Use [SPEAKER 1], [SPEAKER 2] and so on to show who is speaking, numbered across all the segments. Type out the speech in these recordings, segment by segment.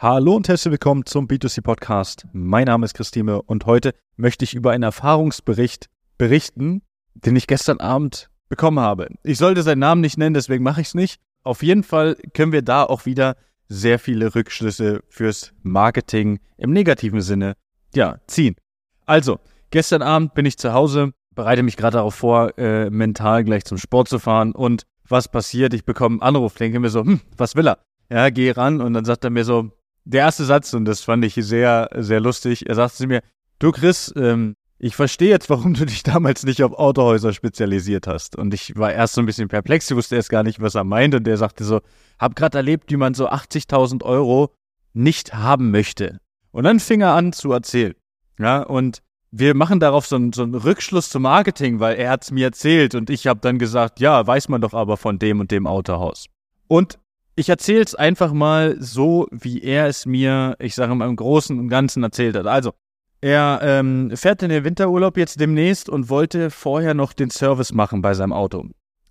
[SPEAKER 1] Hallo und herzlich willkommen zum B2C Podcast. Mein Name ist Christine und heute möchte ich über einen Erfahrungsbericht berichten, den ich gestern Abend bekommen habe. Ich sollte seinen Namen nicht nennen, deswegen mache ich es nicht. Auf jeden Fall können wir da auch wieder sehr viele Rückschlüsse fürs Marketing im negativen Sinne ja, ziehen. Also, gestern Abend bin ich zu Hause, bereite mich gerade darauf vor, äh, mental gleich zum Sport zu fahren und was passiert? Ich bekomme einen Anruf, denke mir so, hm, was will er? Ja, gehe ran und dann sagt er mir so, der erste Satz, und das fand ich sehr, sehr lustig, er sagte zu mir, du Chris, ähm, ich verstehe jetzt, warum du dich damals nicht auf Autohäuser spezialisiert hast. Und ich war erst so ein bisschen perplex, ich wusste erst gar nicht, was er meint. Und der sagte so, hab gerade erlebt, wie man so 80.000 Euro nicht haben möchte. Und dann fing er an zu erzählen. Ja, und wir machen darauf so einen, so einen Rückschluss zum Marketing, weil er hat's mir erzählt und ich habe dann gesagt, ja, weiß man doch aber von dem und dem Autohaus. Und ich erzähle es einfach mal so, wie er es mir, ich sage mal, im Großen und Ganzen erzählt hat. Also, er ähm, fährt in den Winterurlaub jetzt demnächst und wollte vorher noch den Service machen bei seinem Auto.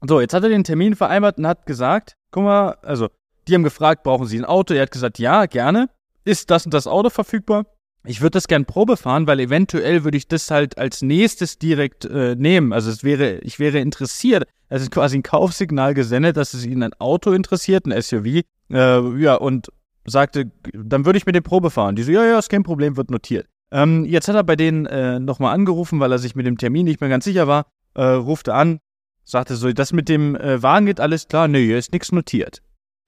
[SPEAKER 1] So, jetzt hat er den Termin vereinbart und hat gesagt, guck mal, also, die haben gefragt, brauchen Sie ein Auto? Er hat gesagt, ja, gerne. Ist das und das Auto verfügbar? Ich würde das gern Probe fahren, weil eventuell würde ich das halt als nächstes direkt äh, nehmen. Also es wäre, ich wäre interessiert, es ist quasi ein Kaufsignal gesendet, dass es Ihnen ein Auto interessiert, ein SUV. Äh, ja, und sagte, dann würde ich mit dem Probe fahren. Die so, ja, ja, ist kein Problem, wird notiert. Ähm, jetzt hat er bei denen äh, nochmal angerufen, weil er sich mit dem Termin nicht mehr ganz sicher war. Äh, rufte an, sagte so, das mit dem äh, Wagen geht alles klar? Nö, hier ist nichts notiert.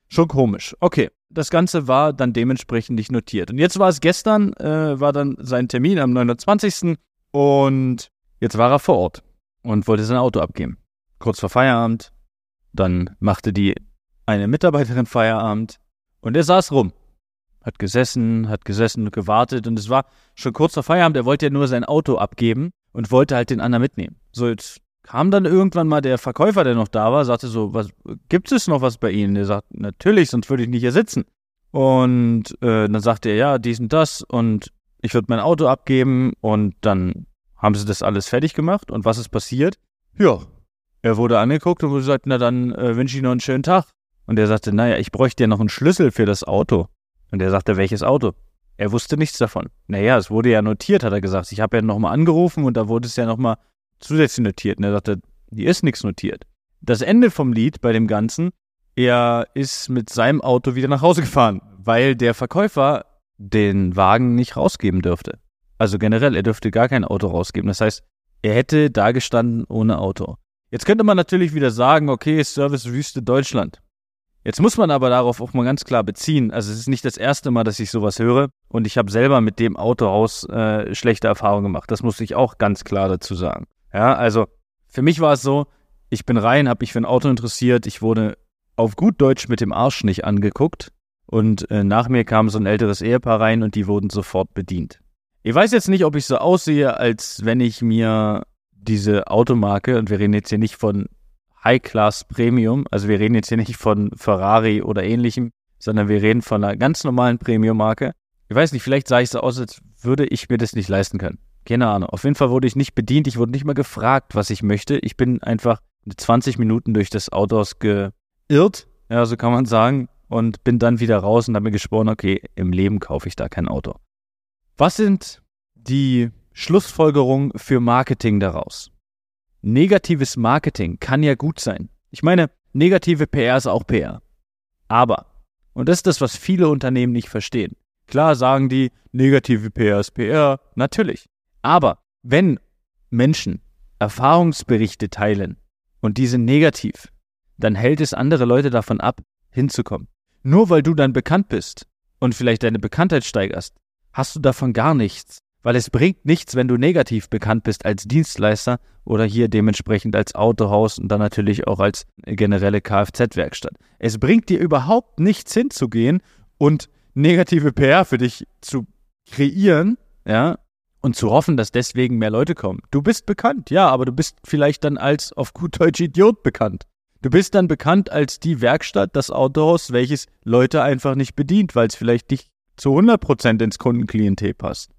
[SPEAKER 1] Schon komisch. Okay, das Ganze war dann dementsprechend nicht notiert. Und jetzt war es gestern, äh, war dann sein Termin am 29. Und jetzt war er vor Ort und wollte sein Auto abgeben kurz vor Feierabend. Dann machte die eine Mitarbeiterin Feierabend und er saß rum. Hat gesessen, hat gesessen und gewartet und es war schon kurz vor Feierabend. Er wollte ja nur sein Auto abgeben und wollte halt den anderen mitnehmen. So, jetzt kam dann irgendwann mal der Verkäufer, der noch da war, sagte so, was, gibt es noch was bei Ihnen? Er sagt, natürlich, sonst würde ich nicht hier sitzen. Und äh, dann sagte er, ja, dies und das und ich würde mein Auto abgeben und dann haben sie das alles fertig gemacht und was ist passiert? Ja, er wurde angeguckt und wurde gesagt, na dann äh, wünsche ich noch einen schönen Tag. Und er sagte, naja, ich bräuchte ja noch einen Schlüssel für das Auto. Und er sagte, welches Auto? Er wusste nichts davon. Naja, es wurde ja notiert, hat er gesagt. Ich habe ja nochmal angerufen und da wurde es ja nochmal zusätzlich notiert. Und er sagte, hier ist nichts notiert. Das Ende vom Lied bei dem Ganzen, er ist mit seinem Auto wieder nach Hause gefahren, weil der Verkäufer den Wagen nicht rausgeben dürfte. Also generell, er dürfte gar kein Auto rausgeben. Das heißt, er hätte da gestanden ohne Auto. Jetzt könnte man natürlich wieder sagen, okay, Servicewüste Deutschland. Jetzt muss man aber darauf auch mal ganz klar beziehen. Also es ist nicht das erste Mal, dass ich sowas höre und ich habe selber mit dem Autohaus äh, schlechte Erfahrungen gemacht. Das muss ich auch ganz klar dazu sagen. Ja, also für mich war es so, ich bin rein, habe mich für ein Auto interessiert, ich wurde auf gut Deutsch mit dem Arsch nicht angeguckt und äh, nach mir kam so ein älteres Ehepaar rein und die wurden sofort bedient. Ich weiß jetzt nicht, ob ich so aussehe, als wenn ich mir diese Automarke, und wir reden jetzt hier nicht von High-Class Premium, also wir reden jetzt hier nicht von Ferrari oder ähnlichem, sondern wir reden von einer ganz normalen Premium-Marke. Ich weiß nicht, vielleicht sah ich so aus, als würde ich mir das nicht leisten können. Keine Ahnung. Auf jeden Fall wurde ich nicht bedient, ich wurde nicht mal gefragt, was ich möchte. Ich bin einfach 20 Minuten durch das Autohaus geirrt, ja, so kann man sagen, und bin dann wieder raus und habe mir geschworen, okay, im Leben kaufe ich da kein Auto. Was sind die Schlussfolgerung für Marketing daraus. Negatives Marketing kann ja gut sein. Ich meine, negative PR ist auch PR. Aber, und das ist das, was viele Unternehmen nicht verstehen. Klar sagen die, negative PR ist PR, natürlich. Aber wenn Menschen Erfahrungsberichte teilen und die sind negativ, dann hält es andere Leute davon ab, hinzukommen. Nur weil du dann bekannt bist und vielleicht deine Bekanntheit steigerst, hast du davon gar nichts. Weil es bringt nichts, wenn du negativ bekannt bist als Dienstleister oder hier dementsprechend als Autohaus und dann natürlich auch als generelle Kfz-Werkstatt. Es bringt dir überhaupt nichts hinzugehen und negative PR für dich zu kreieren, ja, und zu hoffen, dass deswegen mehr Leute kommen. Du bist bekannt, ja, aber du bist vielleicht dann als auf gut Deutsch Idiot bekannt. Du bist dann bekannt als die Werkstatt, das Autohaus, welches Leute einfach nicht bedient, weil es vielleicht nicht zu 100% ins Kundenklientel passt.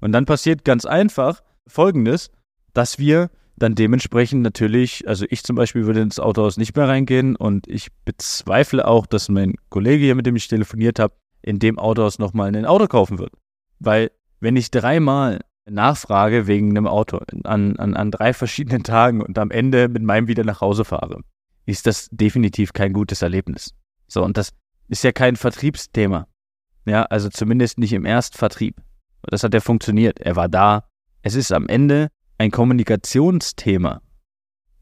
[SPEAKER 1] Und dann passiert ganz einfach Folgendes, dass wir dann dementsprechend natürlich, also ich zum Beispiel würde ins Autohaus nicht mehr reingehen und ich bezweifle auch, dass mein Kollege hier, mit dem ich telefoniert habe, in dem Autohaus nochmal ein Auto kaufen wird. Weil wenn ich dreimal nachfrage wegen einem Auto an, an, an drei verschiedenen Tagen und am Ende mit meinem wieder nach Hause fahre, ist das definitiv kein gutes Erlebnis. So, und das ist ja kein Vertriebsthema. Ja, also zumindest nicht im Erstvertrieb. Das hat ja funktioniert. Er war da. Es ist am Ende ein Kommunikationsthema.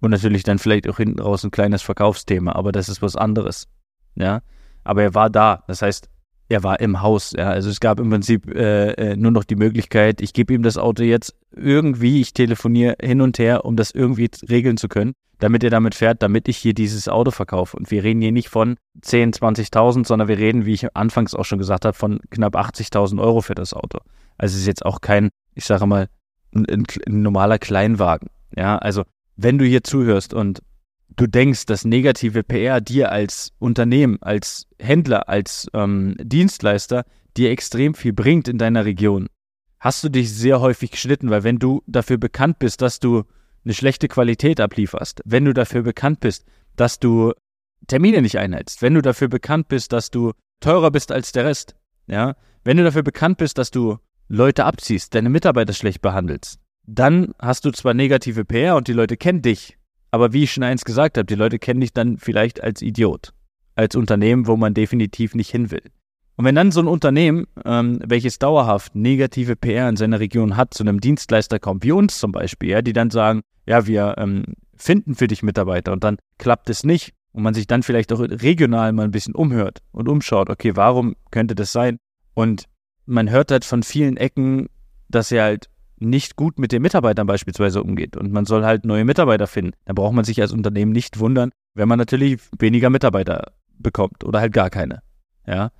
[SPEAKER 1] Und natürlich dann vielleicht auch hinten raus ein kleines Verkaufsthema, aber das ist was anderes. Ja, aber er war da. Das heißt, er war im Haus. Ja, also es gab im Prinzip äh, äh, nur noch die Möglichkeit, ich gebe ihm das Auto jetzt irgendwie, ich telefoniere hin und her, um das irgendwie regeln zu können, damit er damit fährt, damit ich hier dieses Auto verkaufe. Und wir reden hier nicht von 10, 20.000, sondern wir reden, wie ich anfangs auch schon gesagt habe, von knapp 80.000 Euro für das Auto. Also es ist jetzt auch kein, ich sage mal, ein, ein, ein normaler Kleinwagen. Ja, also wenn du hier zuhörst und du denkst, dass negative PR dir als Unternehmen, als Händler, als ähm, Dienstleister dir extrem viel bringt in deiner Region, hast du dich sehr häufig geschnitten, weil wenn du dafür bekannt bist, dass du eine schlechte Qualität ablieferst, wenn du dafür bekannt bist, dass du Termine nicht einhältst, wenn du dafür bekannt bist, dass du teurer bist als der Rest, ja, wenn du dafür bekannt bist, dass du Leute abziehst, deine Mitarbeiter schlecht behandelst, dann hast du zwar negative PR und die Leute kennen dich, aber wie ich schon eins gesagt habe, die Leute kennen dich dann vielleicht als Idiot, als Unternehmen, wo man definitiv nicht hin will. Und wenn dann so ein Unternehmen, ähm, welches dauerhaft negative PR in seiner Region hat, zu einem Dienstleister kommt, wie uns zum Beispiel, ja, die dann sagen, ja, wir ähm, finden für dich Mitarbeiter und dann klappt es nicht und man sich dann vielleicht auch regional mal ein bisschen umhört und umschaut, okay, warum könnte das sein? Und man hört halt von vielen Ecken, dass er halt nicht gut mit den Mitarbeitern beispielsweise umgeht und man soll halt neue Mitarbeiter finden, dann braucht man sich als Unternehmen nicht wundern, wenn man natürlich weniger Mitarbeiter bekommt oder halt gar keine. Ja,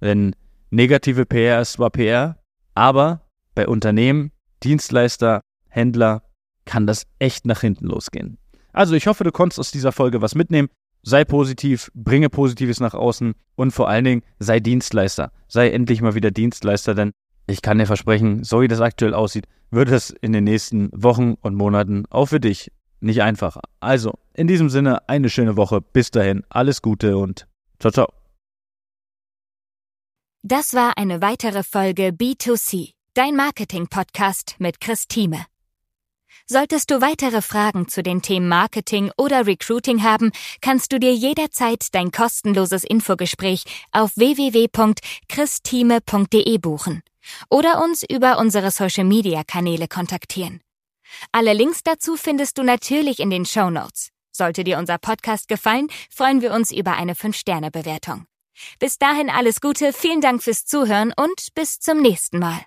[SPEAKER 1] denn negative PR ist zwar PR, aber bei Unternehmen, Dienstleister, Händler kann das echt nach hinten losgehen. Also ich hoffe, du konntest aus dieser Folge was mitnehmen. Sei positiv, bringe Positives nach außen und vor allen Dingen sei Dienstleister. Sei endlich mal wieder Dienstleister, denn ich kann dir versprechen, so wie das aktuell aussieht, wird es in den nächsten Wochen und Monaten auch für dich nicht einfacher. Also, in diesem Sinne, eine schöne Woche. Bis dahin, alles Gute und ciao, ciao.
[SPEAKER 2] Das war eine weitere Folge B2C, dein Marketing-Podcast mit Chris Thieme. Solltest du weitere Fragen zu den Themen Marketing oder Recruiting haben, kannst du dir jederzeit dein kostenloses Infogespräch auf www.christime.de buchen oder uns über unsere Social-Media-Kanäle kontaktieren. Alle Links dazu findest du natürlich in den Show Notes. Sollte dir unser Podcast gefallen, freuen wir uns über eine 5-Sterne-Bewertung. Bis dahin alles Gute, vielen Dank fürs Zuhören und bis zum nächsten Mal.